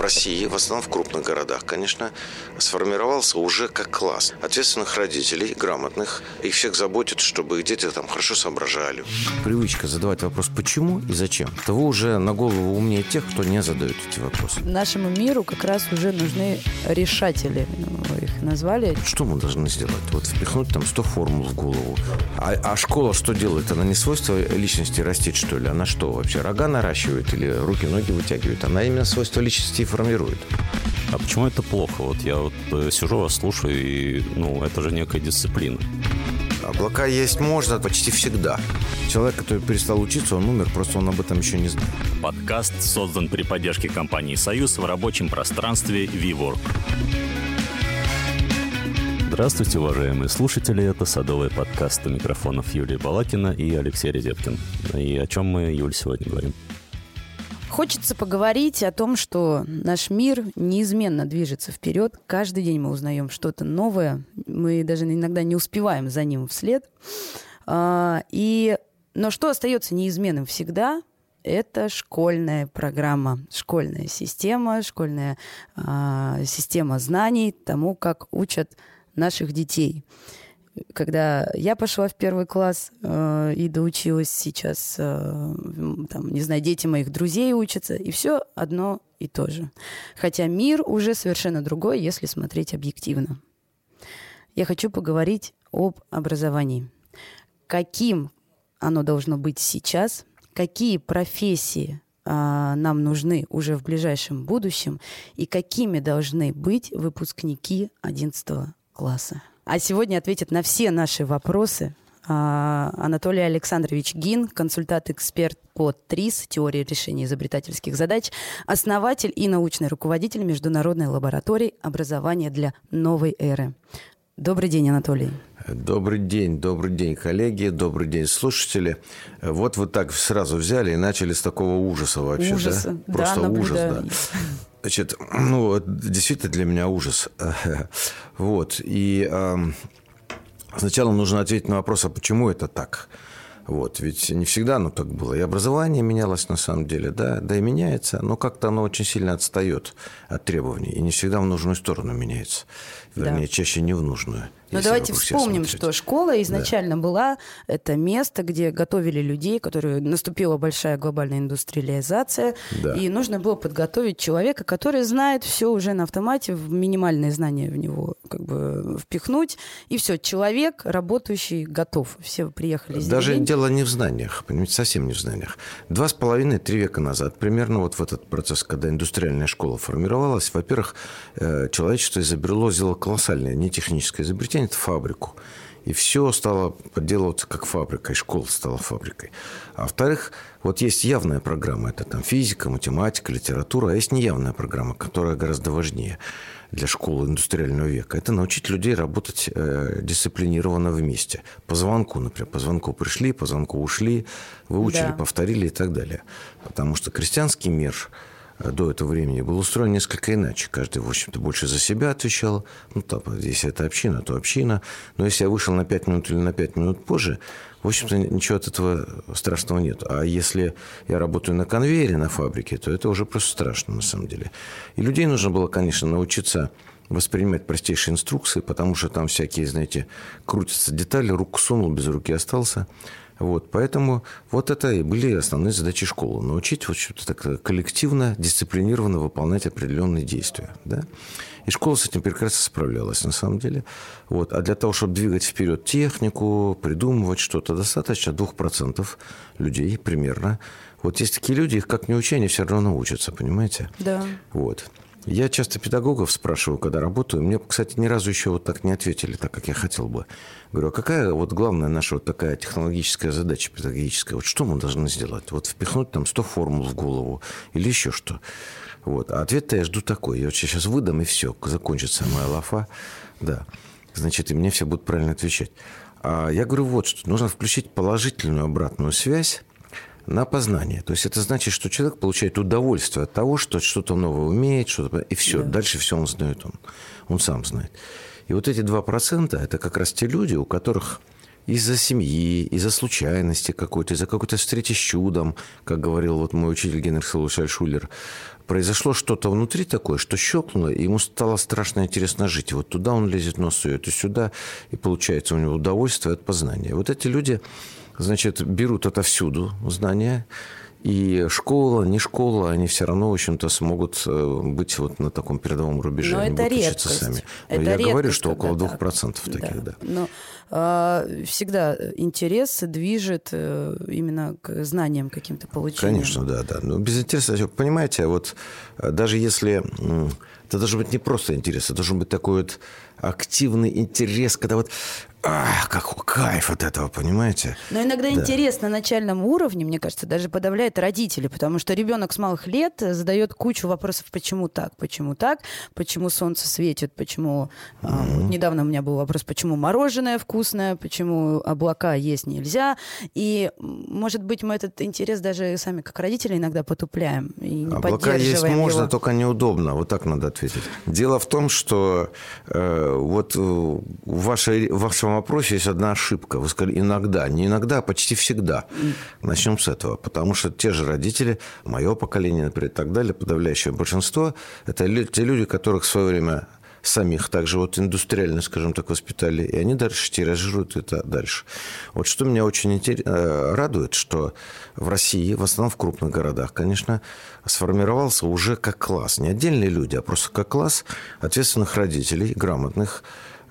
в России, в основном в крупных городах, конечно, сформировался уже как класс ответственных родителей, грамотных. Их всех заботит, чтобы их дети там хорошо соображали. Привычка задавать вопрос «почему» и «зачем». Того уже на голову умнее тех, кто не задает эти вопросы. Нашему миру как раз уже нужны решатели, вы их назвали. Что мы должны сделать? Вот впихнуть там 100 формул в голову. А, а школа что делает? Она не свойство личности растит, что ли? Она что вообще, рога наращивает или руки-ноги вытягивает? Она именно свойства личности и формирует. А почему это плохо? Вот я вот э, сижу вас слушаю, и ну, это же некая дисциплина. Облака есть можно почти всегда. Человек, который перестал учиться, он умер, просто он об этом еще не знает. Подкаст создан при поддержке компании «Союз» в рабочем пространстве WeWork. Здравствуйте, уважаемые слушатели. Это садовый подкаст у микрофонов Юлия Балакина и Алексей Резеткин. И о чем мы, Юль, сегодня говорим? Хочется поговорить о том, что наш мир неизменно движется вперед. Каждый день мы узнаем что-то новое. Мы даже иногда не успеваем за ним вслед. А, и... Но что остается неизменным всегда, это школьная программа, школьная система, школьная э, система знаний тому, как учат наших детей. Когда я пошла в первый класс э, и доучилась сейчас, э, там, не знаю, дети моих друзей учатся, и все одно и то же. Хотя мир уже совершенно другой, если смотреть объективно. Я хочу поговорить об образовании. Каким оно должно быть сейчас, какие профессии а, нам нужны уже в ближайшем будущем и какими должны быть выпускники 11 класса. А сегодня ответит на все наши вопросы а, Анатолий Александрович Гин, консультант-эксперт по ТРИС, теории решения изобретательских задач, основатель и научный руководитель Международной лаборатории образования для новой эры. Добрый день, Анатолий. Добрый день, добрый день, коллеги, добрый день, слушатели. Вот вы так сразу взяли и начали с такого ужаса вообще, ужаса. да? Просто да, ужас, да. Значит, ну, действительно для меня ужас. Вот. И э, сначала нужно ответить на вопрос, а почему это так? Вот, ведь не всегда оно так было. И образование менялось на самом деле, да, да и меняется, но как-то оно очень сильно отстает от требований. И не всегда в нужную сторону меняется. Вернее, да. чаще не в нужную. Но давайте вспомним, что школа изначально да. была это место, где готовили людей, которые наступила большая глобальная индустриализация, да. и нужно было подготовить человека, который знает все уже на автомате, минимальные знания в него как бы впихнуть, и все, человек работающий готов. Все приехали из Даже дело не в знаниях, понимаете, совсем не в знаниях. Два с половиной-три века назад, примерно вот в этот процесс, когда индустриальная школа формировалась, во-первых, э, человечество изобрело, сделало колоссальное не техническое изобретение, тянет фабрику. И все стало подделываться как фабрика, и школа стала фабрикой. А во-вторых, вот есть явная программа, это там физика, математика, литература, а есть неявная программа, которая гораздо важнее для школы индустриального века. Это научить людей работать э, дисциплинированно вместе. По звонку, например, по звонку пришли, по звонку ушли, выучили, да. повторили и так далее. Потому что крестьянский мир – до этого времени был устроен несколько иначе. Каждый, в общем-то, больше за себя отвечал. Ну, там, если это община, то община. Но если я вышел на 5 минут или на 5 минут позже, в общем-то, ничего от этого страшного нет. А если я работаю на конвейере на фабрике, то это уже просто страшно, на самом деле. И людей нужно было, конечно, научиться воспринимать простейшие инструкции, потому что там всякие, знаете, крутятся детали, руку сунул, без руки остался. Вот, поэтому вот это и были основные задачи школы. Научить вот что-то так коллективно, дисциплинированно выполнять определенные действия. Да? И школа с этим прекрасно справлялась, на самом деле. Вот. А для того, чтобы двигать вперед технику, придумывать что-то, достаточно 2% людей примерно. Вот есть такие люди, их как не учи, они все равно научатся, понимаете? Да. Вот. Я часто педагогов спрашиваю, когда работаю. Мне, кстати, ни разу еще вот так не ответили, так как я хотел бы. Говорю, а какая вот главная наша вот такая технологическая задача педагогическая? Вот что мы должны сделать? Вот впихнуть там 100 формул в голову или еще что? Вот. А ответ-то я жду такой. Я вот сейчас выдам, и все, закончится моя лафа. Да. Значит, и мне все будут правильно отвечать. А я говорю вот что. Нужно включить положительную обратную связь на познание. То есть это значит, что человек получает удовольствие от того, что что-то новое умеет, что-то и все. Да. Дальше все он знает, он, он сам знает. И вот эти 2% – это как раз те люди, у которых из-за семьи, из-за случайности какой-то, из-за какой-то встречи с чудом, как говорил вот мой учитель Генрих Силович Альшулер, произошло что-то внутри такое, что щелкнуло, и ему стало страшно интересно жить. Вот туда он лезет нос сует, и сюда, и получается у него удовольствие от познания. Вот эти люди, значит, берут отовсюду знания, и школа, не школа, они все равно, в общем-то, смогут э, быть вот на таком передовом рубеже. Но они это будут редкость. учиться сами. Но Это я говорю, редкость, что около когда 2% так. таких, да. Но а, всегда интерес движет э, именно к знаниям каким-то получениям. Конечно, да, да. Но без интереса, понимаете, вот э, даже если... Это должен быть не просто интерес, это должен быть такой вот активный интерес, когда вот... Ах, как кайф от этого, понимаете? Но иногда Да. интерес на начальном уровне, мне кажется, даже подавляет родителей, потому что ребенок с малых лет задает кучу вопросов, почему так, почему так, почему солнце светит, почему... а, вот недавно у меня был вопрос, почему мороженое вкусное, почему облака есть нельзя. И, может быть, мы этот интерес даже сами как родители иногда потупляем и не Облака есть поддерживаем можно, его. только неудобно. Вот так надо ответить. Дело в том, что э, вот э, в, вашей, в вашем вопросе есть одна ошибка. Вы сказали иногда. Не иногда, а почти всегда. Начнем с этого. Потому что те же родители, мое поколение, например, и так далее, подавляющее большинство, это те люди, которых в свое время самих также вот индустриально, скажем так, воспитали, и они дальше тиражируют это дальше. Вот что меня очень э, радует, что в России, в основном в крупных городах, конечно, сформировался уже как класс. Не отдельные люди, а просто как класс ответственных родителей, грамотных,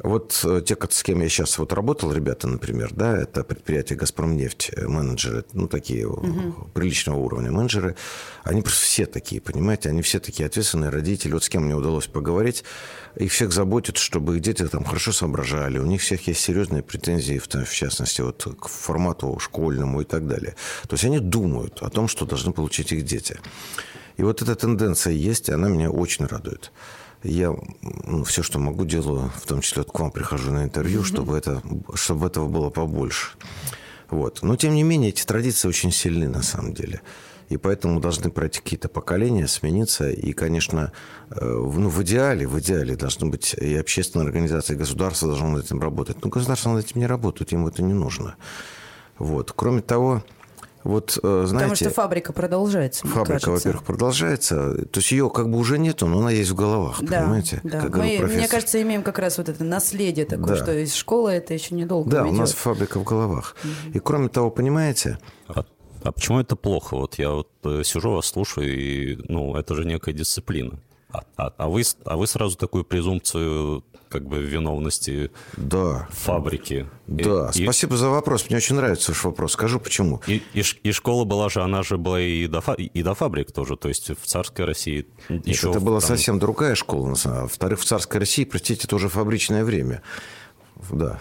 вот э, те, с кем я сейчас вот работал, ребята, например, да, это предприятие «Газпромнефть», э, менеджеры, ну, такие э, приличного уровня менеджеры, они просто все такие, понимаете, они все такие ответственные родители. Вот с кем мне удалось поговорить, их всех заботит, чтобы их дети там хорошо соображали, у них всех есть серьезные претензии, в, в частности, вот к формату школьному и так далее. То есть они думают о том, что должны получить их дети. И вот эта тенденция есть, и она меня очень радует. Я ну, все, что могу, делаю, в том числе вот к вам прихожу на интервью, чтобы, это, чтобы этого было побольше. Вот. Но, тем не менее, эти традиции очень сильны на самом деле. И поэтому должны пройти какие-то поколения, смениться. И, конечно, э, в- ну, в идеале, в идеале должны быть и общественные организации, и государство должно над этим работать. Но государство над этим не работает, ему это не нужно. Вот. Кроме того, вот, э, знаете... Потому что фабрика продолжается, Фабрика, во-первых, продолжается. То есть ее как бы уже нету, но она есть в головах, Да, понимаете? да. Как Мы, мне кажется, имеем как раз вот это наследие такое, Да. что из школы это еще недолго Да, у уйдет. нас фабрика в головах. И кроме того, понимаете, А, а почему это плохо? Вот я вот э, сижу, вас слушаю, и, ну, это же некая дисциплина. А, а- а вы, с- а вы сразу такую презумпцию как бы виновности да, фабрики. И- да. и, Спасибо за вопрос. Мне очень нравится ваш вопрос. Скажу почему. И, и и школа была же, она же была и до, фа- и до фабрик тоже, то есть в царской России Нет, еще... это была там- совсем другая школа. Во-вторых, в царской России, простите, это уже фабричное время. Да.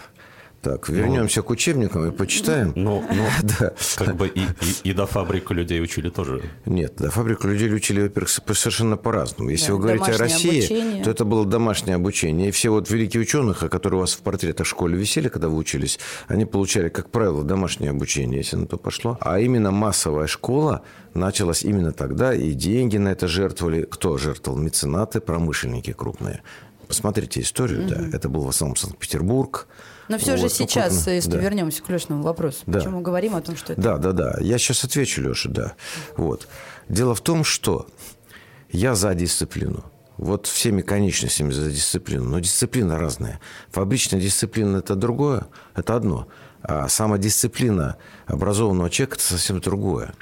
Так, вернемся к учебникам и почитаем. Ну, ну Да. как бы и, и, и до фабрик людей учили тоже. Нет, да, фабрику людей учили, во-первых, совершенно по-разному. Если Да, вы говорите о России, обучение. то это было домашнее обучение. И все вот великие ученые, которые у вас в портретах в школе висели, когда вы учились, они получали, как правило, домашнее обучение, если на то пошло. А именно массовая школа началась именно тогда, и деньги на это жертвовали. Кто жертвовал? Меценаты, промышленники крупные. Посмотрите историю, да. Это был в основном Санкт-Петербург. Но все Вот, же сейчас, крупно. если Да. вернемся к Лешному вопросу, Да. почему мы говорим о том, что это... Да, да, да. Я сейчас отвечу, Леша, да. Вот. Дело в том, что я за дисциплину. Вот всеми конечностями за дисциплину. Но дисциплина разная. Фабричная дисциплина – это другое, это одно. А самодисциплина образованного человека – это совсем другое.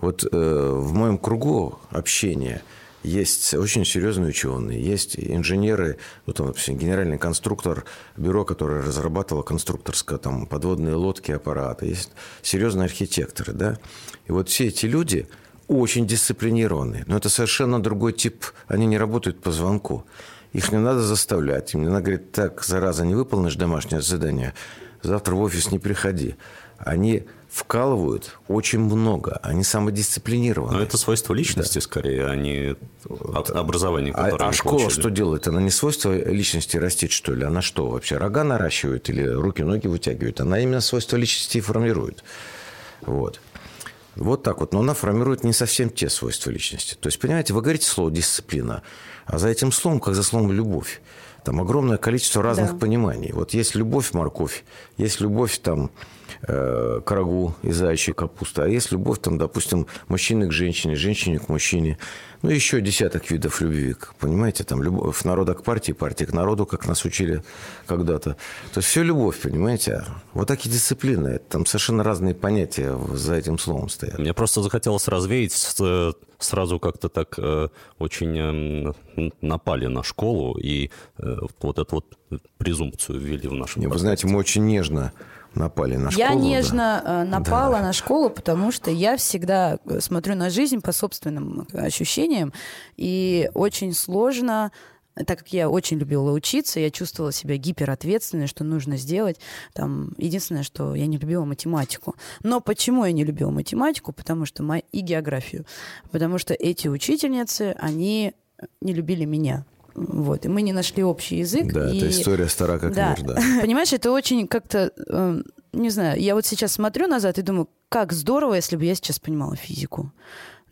Вот э, в моем кругу общения есть очень серьезные ученые, есть инженеры, вот он, допустим, генеральный конструктор бюро, которое разрабатывало конструкторское, там, подводные лодки, аппараты, есть серьезные архитекторы, да. И вот все эти люди очень дисциплинированные, но это совершенно другой тип, они не работают по звонку. Их не надо заставлять, им не надо говорить, так, зараза, не выполнишь домашнее задание, завтра в офис не приходи. Они вкалывают очень много, они самодисциплинированы. Но это свойство личности скорее, а не от образования, А, которое а они школа получили. что делает? Она не свойство личности растить, что ли? Она что, вообще рога наращивает или руки-ноги вытягивает? Она именно свойства личности и формирует. Вот. Вот так вот. Но она формирует не совсем те свойства личности. То есть, понимаете, вы говорите слово «дисциплина», а за этим словом, как за словом «любовь». Там огромное количество разных Да. пониманий. Вот есть любовь морковь, есть любовь там э, к рагу и зайчьей капусты, а есть любовь там, допустим, мужчины к женщине, женщине к мужчине. Ну, еще десяток видов любви, понимаете, там любовь народа к партии, партия к народу, как нас учили когда-то. То есть все любовь, понимаете. Вот такие дисциплины, там совершенно разные понятия за этим словом стоят. Мне просто захотелось развеять, э, сразу как-то так э, очень эм, напали на школу и э, вот эту вот презумпцию ввели в Не, Вы знаете, мы очень нежно напали на школу. Я да. нежно э, напала Да. на школу, потому что я всегда э, смотрю на жизнь по собственным э, ощущениям, и очень сложно так как я очень любила учиться, я чувствовала себя гиперответственной, что нужно сделать. Там, единственное, что я не любила математику. Но почему я не любила математику? Потому что мо- и географию. Потому что эти учительницы, они не любили меня. Вот, и мы не нашли общий язык. Да, и... это история стара как Да. мир, да. Понимаешь, это очень как-то, э, не знаю, я вот сейчас смотрю назад и думаю, как здорово, если бы я сейчас понимала физику.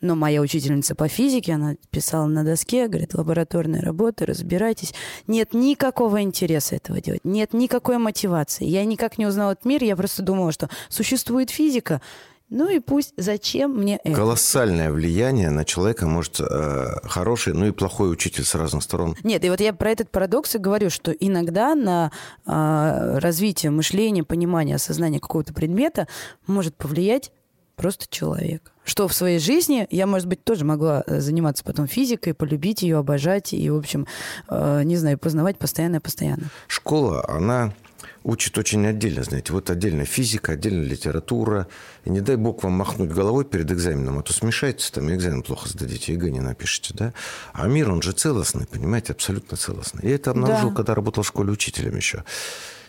Но моя учительница по физике, она писала на доске, говорит, лабораторные работы, разбирайтесь. Нет никакого интереса этого делать, нет никакой мотивации. Я никак не узнала этот мир, я просто думала, что существует физика, ну и пусть, зачем мне это? Колоссальное влияние на человека может э, хороший, ну и плохой учитель с разных сторон. Нет, и вот я про этот парадокс и говорю, что иногда на а, развитие мышления, понимания, осознания какого-то предмета может повлиять просто человек. Что в своей жизни я, может быть, тоже могла э, заниматься потом физикой, полюбить ее, обожать и, в общем, э, не знаю, познавать постоянно-постоянно. Школа, она учит очень отдельно, знаете. Вот отдельно физика, отдельно литература. И не дай бог вам махнуть головой перед экзаменом, а то смешаетесь, там экзамен плохо сдадите, ЕГЭ не напишите, да? А мир, он же целостный, понимаете, абсолютно целостный. Я это обнаружил, Да. когда работал в школе учителем еще.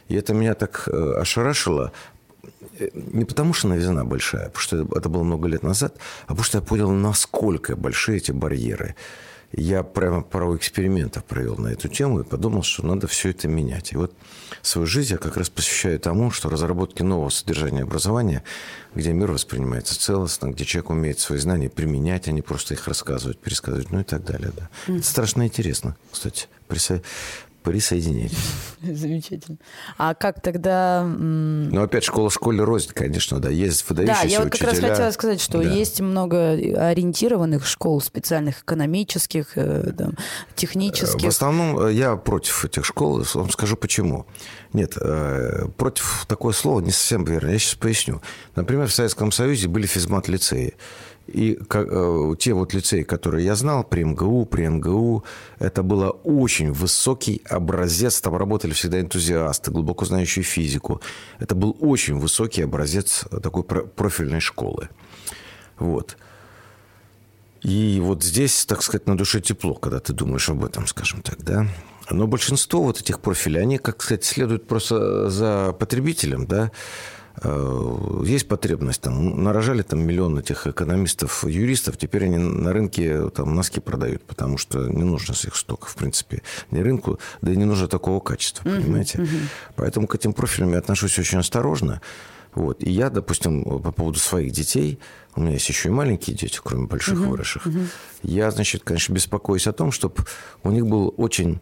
И это меня так э, ошарашило, Э, не потому что новизна большая, потому что это было много лет назад, а потому что я понял, насколько большие эти барьеры. Я прямо пару экспериментов провел на эту тему и подумал, что надо все это менять. И вот свою жизнь я как раз посвящаю тому, что разработке нового содержания образования, где мир воспринимается целостно, где человек умеет свои знания применять, а не просто их рассказывать, пересказывать, ну и так далее. Да. Это страшно интересно, кстати. Присо- Присоединяйтесь. Замечательно. А как тогда... Но опять школа школе рознь, конечно, да. Есть выдающиеся Да, я вот как раз хотела сказать, что Да. есть много ориентированных школ специальных, экономических, э, там, технических. В основном э, я против этих школ. Вам скажу почему. Нет, э, против такое слово не совсем верно. Я сейчас поясню. Например, в Советском Союзе были физмат-лицеи. И э, те вот лицеи, которые я знал, при МГУ, при НГУ, это было очень высокий образец. Там работали всегда энтузиасты, глубоко знающие физику. Это был очень высокий образец такой про- профильной школы. Вот. И вот здесь, так сказать, на душе тепло, когда ты думаешь об этом, скажем так, да. Но большинство вот этих профилей, они, как сказать, следуют просто за потребителем, да. Э, Есть потребность, там, нарожали там миллион этих экономистов, юристов, теперь они на рынке там носки продают, потому что не нужно их стока, в принципе, не рынку, да и не нужно такого качества, понимаете. Поэтому к этим профилям я отношусь очень осторожно. Вот. И я, допустим, по поводу своих детей, у меня есть еще и маленькие дети, кроме больших выросших, я, значит, конечно, беспокоюсь о том, чтобы у них был очень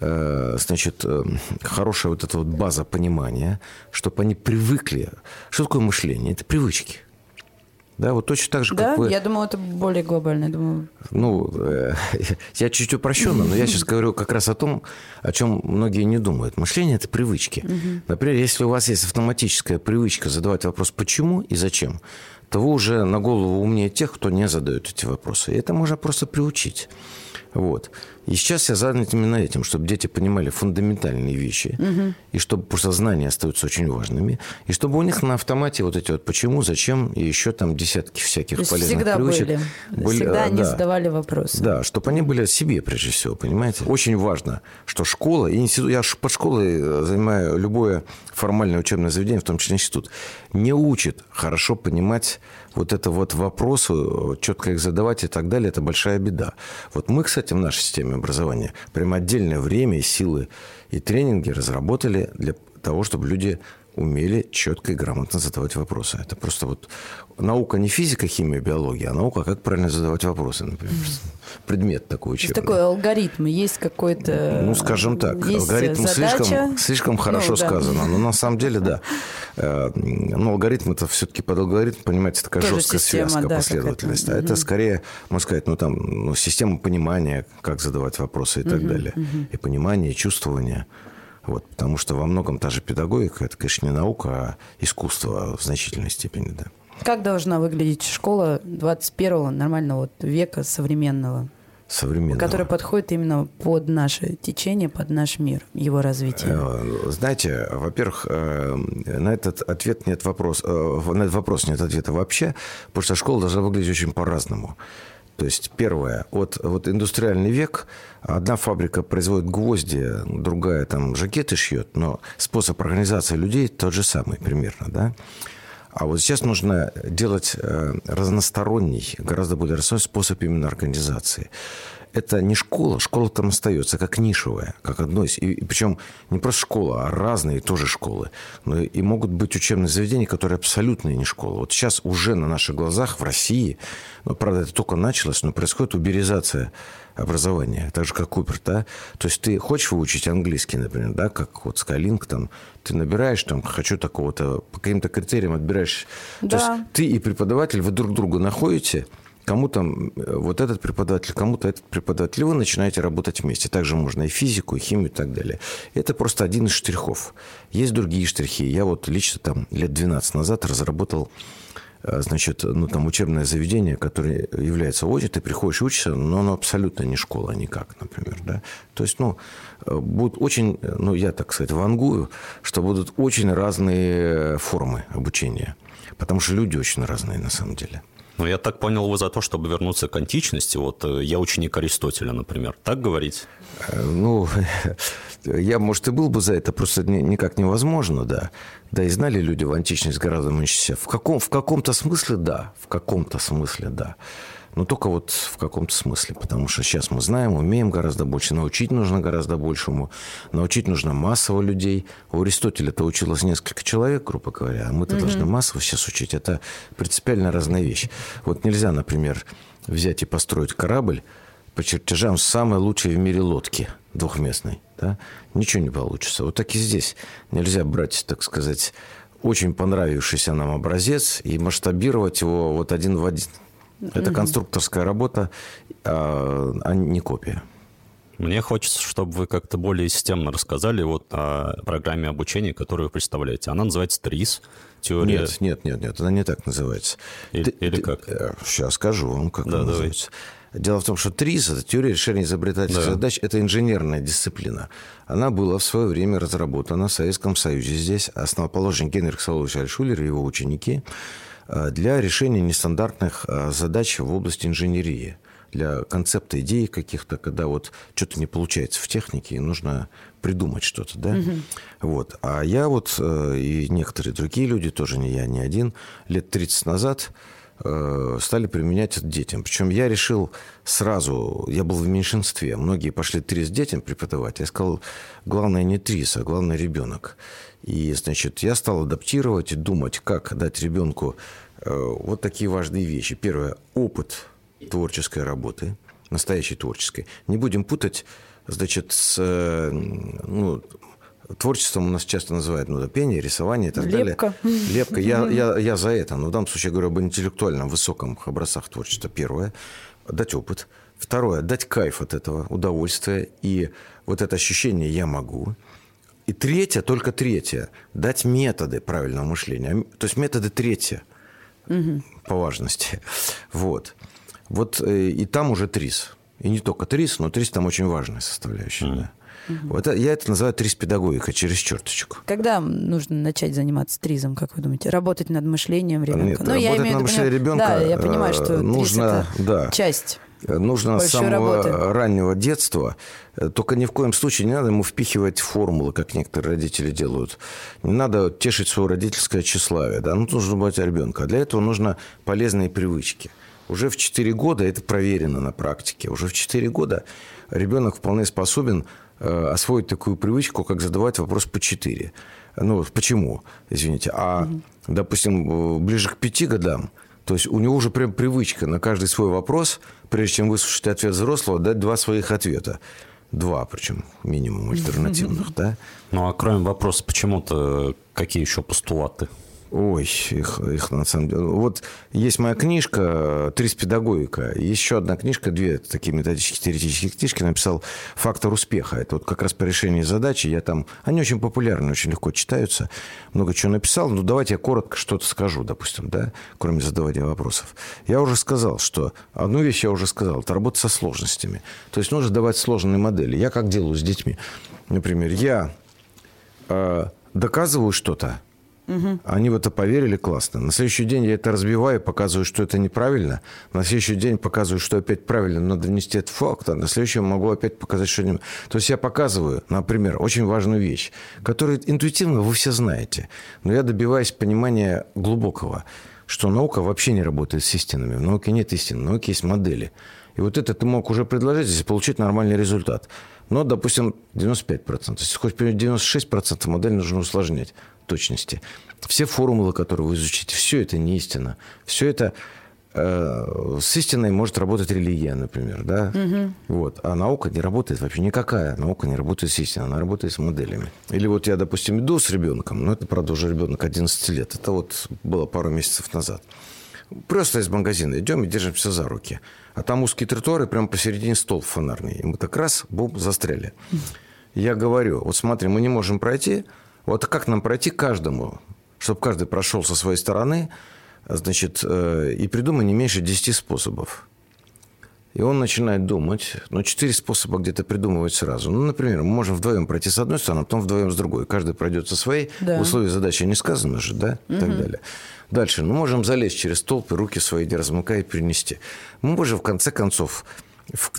значит, э, хорошая вот эта вот база понимания, чтобы они привыкли. Что такое мышление? Это привычки. Да, вот точно так же, Да, как вы... я думала, это более глобально. Я думаю, Ну, э, я чуть упрощенно, но я сейчас говорю как раз о том, о чем многие не думают. Мышление – это привычки. Например, если у вас есть автоматическая привычка задавать вопрос «почему» и «зачем», то вы уже на голову умнее тех, кто не задает эти вопросы. И это можно просто приучить. Вот. И сейчас я занят именно этим, чтобы дети понимали фундаментальные вещи, и чтобы просто знания остаются очень важными, и чтобы у них на автомате вот эти вот почему, зачем, и еще там десятки всяких то полезных всегда привычек. были. были, Всегда а, они да. задавали вопросы. Да, чтобы они были о себе прежде всего, понимаете? Очень важно, что школа и институт, я под школой э, занимаю любое формальное учебное заведение, в том числе институт, не учит хорошо понимать вот это вот вопросы, э, четко их задавать и так далее, это большая беда. Вот мы, кстати, в нашей системе образования. Прямо отдельное время и силы и тренинги разработали для того, чтобы люди умели четко и грамотно задавать вопросы. Это просто вот наука не физика, химия, биология, а наука, как правильно задавать вопросы, например. Предмет такой учебный. Есть такой алгоритм, есть какой-то... Ну, скажем так, есть алгоритм задача. слишком, слишком хорошо Ну, да. сказано. Но на самом деле, да. Э, Ну, алгоритм это все-таки под алгоритм, понимаете, такая Тоже жесткая система, связка, да, последовательность. А это скорее, можно сказать, ну, там, ну, система понимания, как задавать вопросы и так далее. И понимание, и чувствование. Вот, потому что во многом та же педагогика, это, конечно, не наука, а искусство в значительной степени, да. Как должна выглядеть школа 21-го нормального вот века современного, Современного. которая подходит именно под наше течение, под наш мир, его развитие? Э, Знаете, во-первых, э, на этот ответ нет вопрос, э, на этот вопрос нет ответа вообще, потому что школа должна выглядеть очень по-разному. То есть, первое, вот, вот индустриальный век, одна фабрика производит гвозди, другая там жакеты шьет, но способ организации людей тот же самый примерно, да? А вот сейчас нужно делать э, разносторонний, гораздо более разносторонний способ именно организации. Это не школа, школа там остается как нишевая, как одно из... И, и причем не просто школа, а разные тоже школы. Но и могут быть учебные заведения, которые абсолютно не школа. Вот сейчас уже на наших глазах в России, ну, правда, это только началось, но происходит уберизация образования, так же, как Купер, да? То есть ты хочешь выучить английский, например, да, как вот Skylink, там, ты набираешь, там, хочу такого-то, по каким-то критериям отбираешь. То Да. есть ты и преподаватель, вы друг друга находите, кому-то э, вот этот преподаватель, кому-то этот преподаватель, и вы начинаете работать вместе. Также можно и физику, и химию, и так далее. Это просто один из штрихов. Есть другие штрихи. Я вот лично там лет 12 назад разработал э, значит, ну, там учебное заведение, которое является очередь, ты приходишь учишься, но оно абсолютно не школа никак, например, да. То есть, ну, э, будут очень, ну, я, так сказать, вангую, что будут очень разные формы обучения, потому что люди очень разные на самом деле. Ну, я так понял, вы за то, чтобы вернуться к античности. Вот э, я ученик Аристотеля, например. Так говорить? Э, Ну, я, может, и был бы за это, просто ни- никак невозможно, да. Да, и знали люди в античность гораздо меньше себя. В, каком, в каком-то смысле, да. В каком-то смысле, да. Но только вот в каком-то смысле, потому что сейчас мы знаем, умеем гораздо больше, научить нужно гораздо большему, научить нужно массово людей. У Аристотеля-то училось несколько человек, грубо говоря, а мы-то должны массово сейчас учить. Это принципиально разная вещь. Вот нельзя, например, взять и построить корабль по чертежам самой лучшей в мире лодки двухместной. Да? Ничего не получится. Вот так и здесь. Нельзя брать, так сказать, очень понравившийся нам образец и масштабировать его вот один в один. Это конструкторская работа, а а не копия. Мне хочется, чтобы вы как-то более системно рассказали вот о программе обучения, которую вы представляете. Она называется ТРИС. Теория... Нет, нет, нет, нет, она не так называется. Или- или как? Сейчас скажу вам, как Да, она давай. называется. Дело в том, что ТРИЗ – это теория решения изобретательских Да. задач, это инженерная дисциплина. Она была в свое время разработана в Советском Союзе здесь, основоположник Генрих Солович Альшулер и его ученики, э, для решения нестандартных э, задач в области инженерии для концепта идей каких-то, когда вот что-то не получается в технике, и нужно придумать что-то, да? Вот. А я вот э, и некоторые другие люди, тоже не я, не один, лет 30 назад э, стали применять это детям. Причем я решил сразу, я был в меньшинстве, многие пошли трис детям преподавать. Я сказал, главное не трис, а главное ребенок. И, значит, я стал адаптировать и думать, как дать ребенку э, вот такие важные вещи. Первое, опыт творческой работы, настоящей творческой. Не будем путать, значит, с э, ну, творчеством у нас часто называют ну, да, пение, рисование и так Лепка. далее. Лепка. Я, я, я за это. Но в данном случае я говорю об интеллектуальном, высоком образцах творчества. Первое. Дать опыт. Второе. Дать кайф от этого, удовольствие. И вот это ощущение «я могу». И третье, только третье. Дать методы правильного мышления. То есть методы третье по важности. Вот. Вот э, и там уже ТРИС. И не только ТРИС, но ТРИС там очень важная составляющая. да. Вот это- я это называю ТРИС-педагогика через черточку. Когда нужно начать заниматься тризом, как вы думаете? Работать над мышлением ребенка? Нет, Ну, я работать имею в над мышлением ребенка, Да, я понимаю, что э, нужно, это да. часть. Нужно с самого работы. раннего детства, э, только ни в коем случае не надо ему впихивать формулы, как некоторые родители делают. Не надо тешить свое родительское тщеславие. Да? Ну, нужно быть ребенка. А для этого нужно полезные привычки. уже в 4 года, это проверено на практике, уже в 4 года ребенок вполне способен э, освоить такую привычку, как задавать вопрос по 4. Ну, почему, извините. А, угу. допустим, э, ближе к 5 годам, то есть у него уже прям привычка на каждый свой вопрос, прежде чем выслушать ответ взрослого, дать два своих ответа. Два, причем минимум альтернативных, да? Ну, а кроме вопроса, почему-то какие еще постулаты? Ой, их, их на самом деле... Вот есть моя книжка «Трис педагогика». Еще одна книжка, две такие методические теоретические книжки написал «Фактор успеха». Это вот как раз по решению задачи. Я там... Они очень популярны, очень легко читаются. Много чего написал. Ну, давайте я коротко что-то скажу, допустим, да, кроме задавания вопросов. Я уже сказал, что... Одну вещь я уже сказал. Это работа со сложностями. То есть нужно давать сложные модели. Я как делаю с детьми. Например, я э, доказываю что-то, Угу. Они в это поверили классно. На следующий день я это разбиваю, показываю, что это неправильно. На следующий день показываю, что опять правильно, но донести этот факт. А на следующий могу опять показать, что не... То есть я показываю, например, очень важную вещь, которую интуитивно вы все знаете. Но я добиваюсь понимания глубокого, что наука вообще не работает с истинами. В науке нет истин, в науке есть модели. И вот это ты мог уже предложить, если получить нормальный результат. Но, допустим, 95%. Если хочешь 96%, модель нужно усложнять точности. Все формулы, которые вы изучите, все это не истина. Все это э, с истиной может работать религия, например, да? Угу. Вот. А наука не работает вообще никакая. Наука не работает с истиной, она работает с моделями. Или вот я, допустим, иду с ребенком, но это, правда, уже ребенок 11 лет. Это вот было пару месяцев назад. Просто из магазина идем и держимся за руки. А там узкие тротуары, прямо посередине столб фонарный. И мы так раз, бум, застряли. Я говорю, вот смотри, мы не можем пройти, вот как нам пройти каждому, чтобы каждый прошел со своей стороны, значит, э, и придумай не меньше 10 способов. И он начинает думать, но четыре способа где-то придумывать сразу. Ну, например, мы можем вдвоем пройти с одной стороны, а потом вдвоем с другой. Каждый пройдет со своей. Да. Условия задачи не сказано же, да? И угу. так далее. Дальше. Ну, можем залезть через столб и руки свои не размыкая и перенести. Мы можем, в конце концов,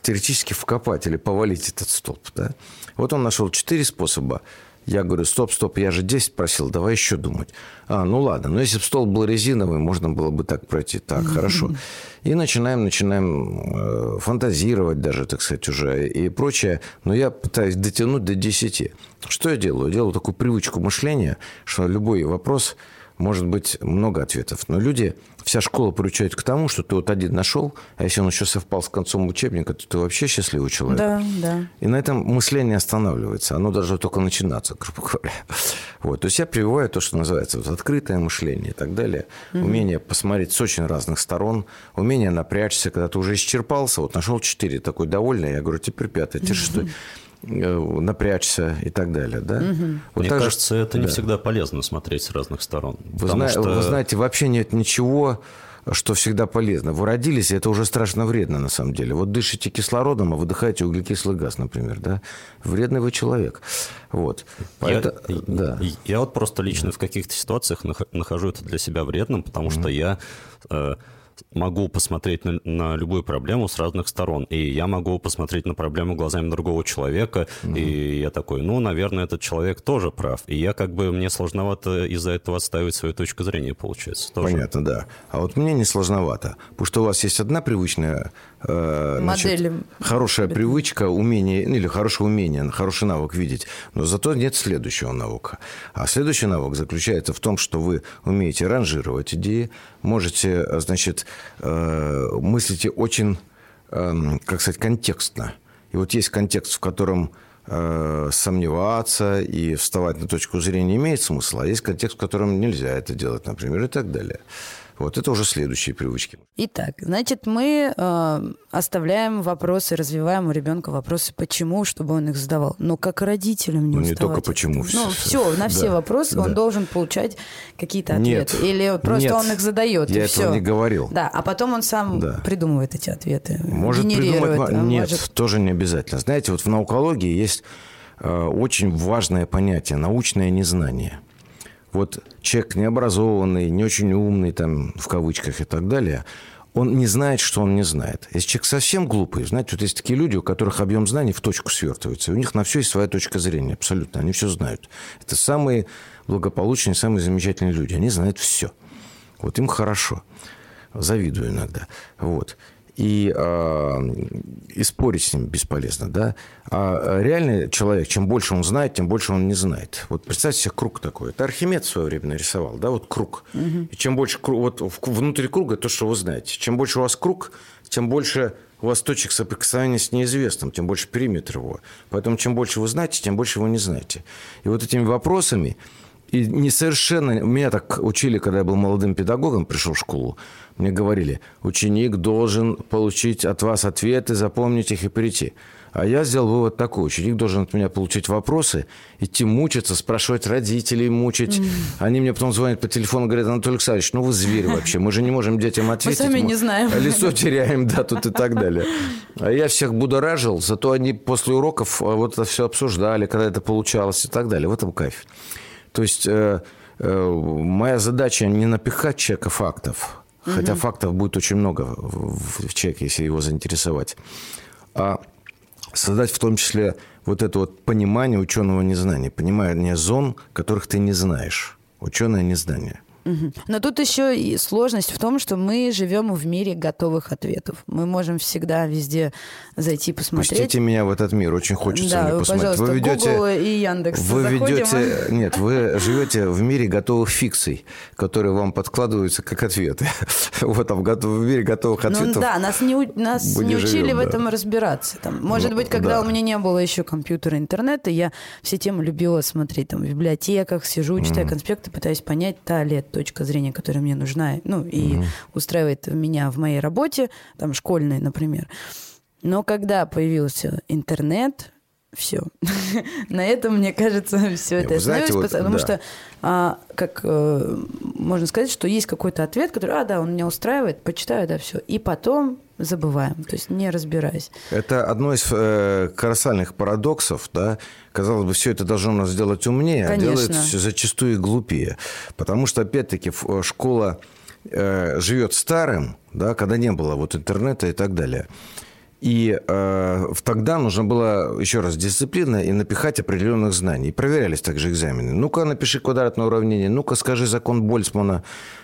теоретически вкопать или повалить этот столб, да? Вот он нашел четыре способа я говорю, стоп, стоп, я же 10 просил, давай еще думать. А, ну ладно, но если бы стол был резиновый, можно было бы так пройти. Так, хорошо. И начинаем, начинаем э, фантазировать даже, так сказать, уже и прочее. Но я пытаюсь дотянуть до 10. Что я делаю? Я делаю такую привычку мышления, что любой вопрос может быть много ответов. Но люди, вся школа приучает к тому, что ты вот один нашел, а если он еще совпал с концом учебника, то ты вообще счастливый человек. Да, да. И на этом мышление останавливается. Оно должно только начинаться, грубо говоря. Вот. То есть я прививаю то, что называется вот открытое мышление и так далее. Угу. Умение посмотреть с очень разных сторон. Умение напрячься, когда ты уже исчерпался. Вот нашел четыре, такой довольный. Я говорю, теперь пятый, теперь шестой. Э, напрячься и так далее. Да? Угу. Вот Мне кажется, же, это не да. всегда полезно смотреть с разных сторон. Вы, зна- что... вы знаете, вообще нет ничего, что всегда полезно. Вы родились, и это уже страшно вредно на самом деле. Вот дышите кислородом, а выдыхаете углекислый газ, например. Да? Вредный вы человек. Вот. Поэтому, я, да. я вот просто лично в каких-то ситуациях нахожу это для себя вредным, потому mm что я э, могу посмотреть на, на любую проблему с разных сторон. И я могу посмотреть на проблему глазами другого человека, угу. и я такой, ну, наверное, этот человек тоже прав. И я как бы, мне сложновато из-за этого отставить свою точку зрения, получается. Тоже. Понятно, да. А вот мне не сложновато, потому что у вас есть одна привычная э, значит, хорошая привычка, умение, ну, или хорошее умение, хороший навык видеть, но зато нет следующего навыка. А следующий навык заключается в том, что вы умеете ранжировать идеи, можете, значит, э, мыслите очень, эм, как сказать, контекстно. И вот есть контекст, в котором э, сомневаться и вставать на точку зрения имеет смысл, а есть контекст, в котором нельзя это делать, например, и так далее. Вот это уже следующие привычки. Итак, значит, мы э, оставляем вопросы, развиваем у ребенка вопросы, почему, чтобы он их задавал. Но как родителям не Ну, не только почему. Ну, все, на все да, вопросы да. он должен получать какие-то ответы. Нет, Или просто нет, он их задает. Я и этого все. не говорил. Да, а потом он сам да. придумывает эти ответы. Может придумать. Нет, может... тоже не обязательно. Знаете, вот в наукологии есть э, очень важное понятие научное незнание вот человек необразованный, не очень умный, там, в кавычках и так далее, он не знает, что он не знает. Если человек совсем глупый, знаете, вот есть такие люди, у которых объем знаний в точку свертывается. У них на все есть своя точка зрения, абсолютно. Они все знают. Это самые благополучные, самые замечательные люди. Они знают все. Вот им хорошо. Завидую иногда. Вот и, э, и спорить с ним бесполезно, да. А реальный человек, чем больше он знает, тем больше он не знает. Вот представьте себе круг такой. Это Архимед в свое время нарисовал, да, вот круг. Угу. И чем больше вот внутри круга то, что вы знаете. Чем больше у вас круг, тем больше у вас точек соприкосновения с неизвестным, тем больше периметр его. Поэтому чем больше вы знаете, тем больше вы не знаете. И вот этими вопросами и не совершенно... Меня так учили, когда я был молодым педагогом, пришел в школу. Мне говорили, ученик должен получить от вас ответы, запомнить их и прийти. А я сделал вывод такой. Ученик должен от меня получить вопросы, идти мучиться, спрашивать родителей, мучить. Mm. Они мне потом звонят по телефону, говорят, Анатолий Александрович, ну вы зверь вообще, мы же не можем детям ответить. Мы сами не знаем. Лицо теряем, да, тут и так далее. А я всех будоражил, зато они после уроков а, вот это все обсуждали, когда это получалось и так далее. В этом кайф. То есть э, э, моя задача не напихать человека фактов, угу. хотя фактов будет очень много в, в человеке, если его заинтересовать, а создать в том числе вот это вот понимание ученого незнания, понимание зон, которых ты не знаешь. Ученое незнание – но тут еще и сложность в том, что мы живем в мире готовых ответов. Мы можем всегда везде зайти посмотреть. Пустите меня в этот мир, очень хочется да, мне посмотреть. Пожалуйста, вы ведете, Google и Яндекс. Вы ведете, нет, вы живете в мире готовых фикций, которые вам подкладываются как ответы. Вот там в мире готовых ну ответов. Ну да, нас не, нас не учили живем, в этом да. разбираться. Там, может ну, быть, когда да. у меня не было еще компьютера, интернета, я все темы любила смотреть там в библиотеках, сижу, читаю конспекты, пытаюсь понять, та это точка зрения, которая мне нужна, ну, и угу. устраивает меня в моей работе, там, школьной, например. Но когда появился интернет, все. На этом, мне кажется, все это остановилось, вот, потому да. что, а, как э, можно сказать, что есть какой-то ответ, который, а, да, он меня устраивает, почитаю, да, все. И потом забываем, то есть не разбираясь. Это одно из э, колоссальных парадоксов, да. Казалось бы, все это должно нас сделать умнее, Конечно. а делает зачастую глупее. Потому что, опять-таки, э, школа э, живет старым, да, когда не было вот интернета и так далее. И э, тогда нужно было, еще раз, дисциплина и напихать определенных знаний. И проверялись также экзамены. Ну-ка, напиши квадратное уравнение, ну-ка, скажи закон Больцмана,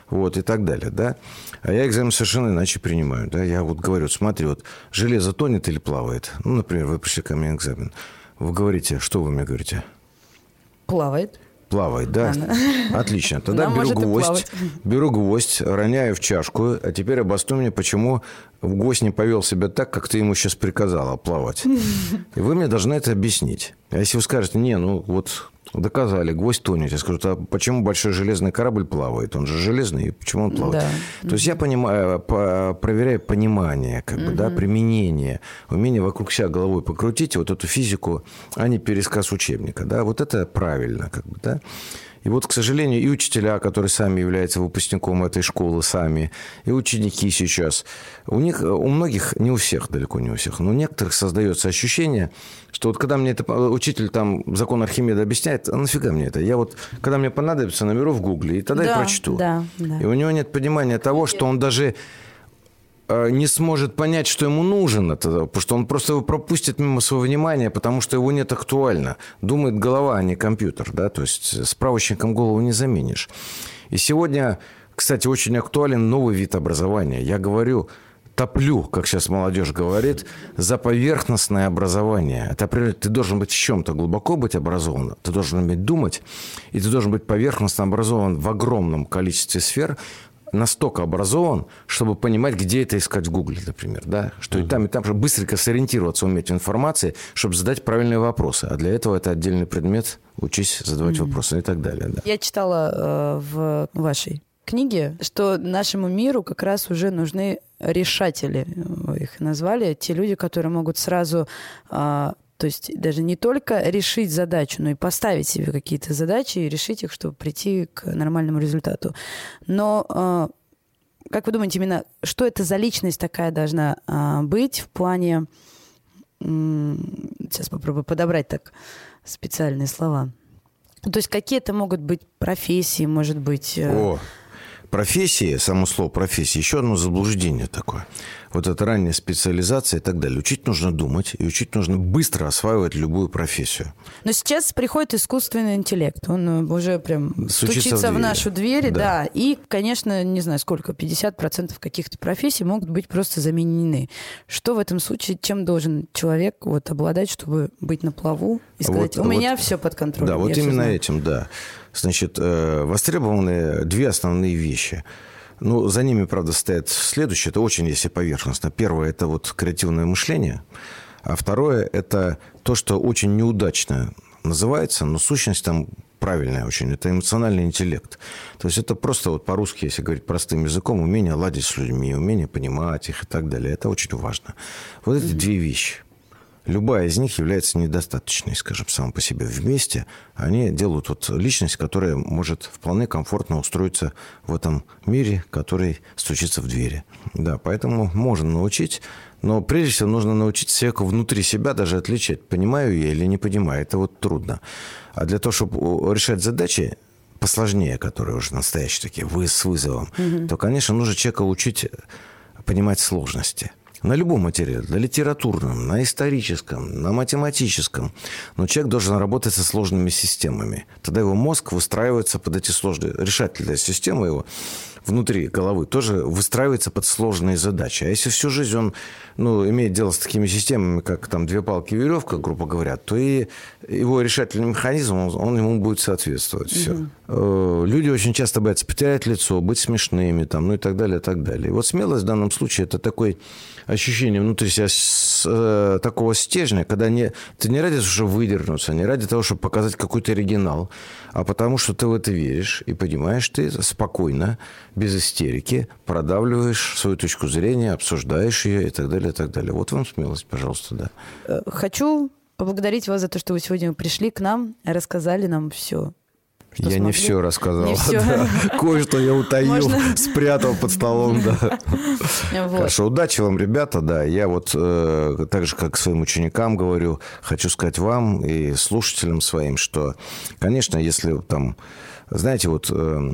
вот, и так далее, да. А я экзамен совершенно иначе принимаю, да. Я вот говорю, смотри, вот железо тонет или плавает? Ну, например, вы пришли ко мне экзамен. Вы говорите, что вы мне говорите? Плавает. Плавает, да? Она... Отлично. Тогда Она беру гвоздь, беру гвоздь, роняю в чашку, а теперь обоснуй мне, почему гость не повел себя так, как ты ему сейчас приказала плавать. И вы мне должны это объяснить. А если вы скажете, не, ну вот доказали, гвоздь тонет. Я скажу, а почему большой железный корабль плавает? Он же железный, почему он плавает? Да. То есть я понимаю, по, проверяю понимание, как бы, да, применение, умение вокруг себя головой покрутить, вот эту физику, а не пересказ учебника. Да? Вот это правильно, как бы, да. И вот, к сожалению, и учителя, которые сами являются выпускником этой школы, сами, и ученики сейчас, у них, у многих, не у всех, далеко не у всех, но у некоторых создается ощущение, что вот когда мне это учитель там закон Архимеда объясняет, а нафига мне это? Я вот, когда мне понадобится, наберу в гугле, и тогда да, я прочту. Да, да. И у него нет понимания того, что он даже не сможет понять, что ему нужен это, потому что он просто его пропустит мимо своего внимания, потому что его нет актуально. Думает голова, а не компьютер, да, то есть справочником голову не заменишь. И сегодня, кстати, очень актуален новый вид образования. Я говорю, топлю, как сейчас молодежь говорит, за поверхностное образование. Это ты должен быть в чем-то глубоко быть образован, ты должен уметь думать, и ты должен быть поверхностно образован в огромном количестве сфер, настолько образован, чтобы понимать, где это искать в Гугле, например, да, что и там, и там, чтобы быстренько сориентироваться, уметь в информации, чтобы задать правильные вопросы. А для этого это отдельный предмет, учись задавать uh-huh. вопросы и так далее. Да. Я читала э, в вашей книге, что нашему миру как раз уже нужны решатели, их назвали, те люди, которые могут сразу э, то есть даже не только решить задачу, но и поставить себе какие-то задачи и решить их, чтобы прийти к нормальному результату. Но э, как вы думаете, именно что это за личность такая должна э, быть в плане... Сейчас попробую подобрать так специальные слова. То есть какие это могут быть профессии, может быть... Э... О, профессии, само слово профессии, еще одно заблуждение такое. Вот это ранняя специализация и так далее. Учить нужно думать, и учить нужно быстро осваивать любую профессию. Но сейчас приходит искусственный интеллект. Он э, уже прям стучится, стучится в, в нашу дверь, да. да. И, конечно, не знаю сколько, 50% каких-то профессий могут быть просто заменены. Что в этом случае, чем должен человек вот обладать, чтобы быть на плаву и сказать, вот, у вот, меня все под контролем? Да, вот именно этим, да. Значит, э, востребованы две основные вещи – ну, за ними, правда, стоят следующее. Это очень, если поверхностно. Первое – это вот креативное мышление. А второе – это то, что очень неудачно называется, но сущность там правильная очень. Это эмоциональный интеллект. То есть это просто вот по-русски, если говорить простым языком, умение ладить с людьми, умение понимать их и так далее. Это очень важно. Вот эти mm-hmm. две вещи. Любая из них является недостаточной, скажем, сам по себе. Вместе они делают вот личность, которая может вполне комфортно устроиться в этом мире, который стучится в двери. Да, поэтому можно научить, но прежде всего нужно научить человека внутри себя даже отличать, понимаю я или не понимаю. Это вот трудно. А для того, чтобы решать задачи, посложнее, которые уже настоящие такие, вы с вызовом, угу. то, конечно, нужно человека учить понимать сложности – на любом материале, на литературном, на историческом, на математическом. Но человек должен работать со сложными системами. Тогда его мозг выстраивается под эти сложные... Решательная система его внутри головы тоже выстраивается под сложные задачи. А если всю жизнь он ну, имеет дело с такими системами, как там две палки и веревка, грубо говоря, то и его решательный механизм, он, он ему будет соответствовать. Все. Угу. Люди очень часто боятся потерять лицо, быть смешными, там, ну и так далее, и так далее. И вот смелость в данном случае это такой ощущение внутри себя с, э, такого стержня, когда не, ты не ради того, чтобы выдернуться, не ради того, чтобы показать какой-то оригинал, а потому что ты в это веришь и понимаешь, ты спокойно, без истерики продавливаешь свою точку зрения, обсуждаешь ее и так далее, и так далее. Вот вам смелость, пожалуйста, да. Э, хочу поблагодарить вас за то, что вы сегодня пришли к нам, рассказали нам все что я смогли? не все рассказал. Не все. Да. Кое-что я утаил, Можно? спрятал под столом, да. Вот. Хорошо, удачи вам, ребята, да. Я вот э, так же, как своим ученикам говорю, хочу сказать вам и слушателям своим, что, конечно, если там, знаете, вот... Э,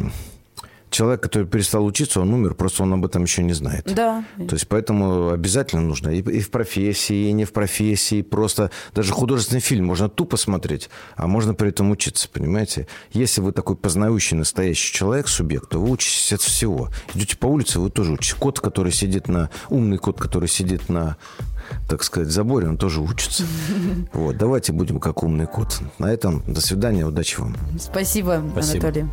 человек, который перестал учиться, он умер, просто он об этом еще не знает. Да. То есть поэтому обязательно нужно и, и в профессии, и не в профессии, просто даже художественный фильм можно тупо смотреть, а можно при этом учиться, понимаете? Если вы такой познающий настоящий человек, субъект, то вы учитесь от всего. Идете по улице, вы тоже учитесь. Кот, который сидит на... Умный кот, который сидит на так сказать, заборе, он тоже учится. Вот, давайте будем как умный кот. На этом до свидания, удачи вам. Спасибо, Спасибо. Анатолий.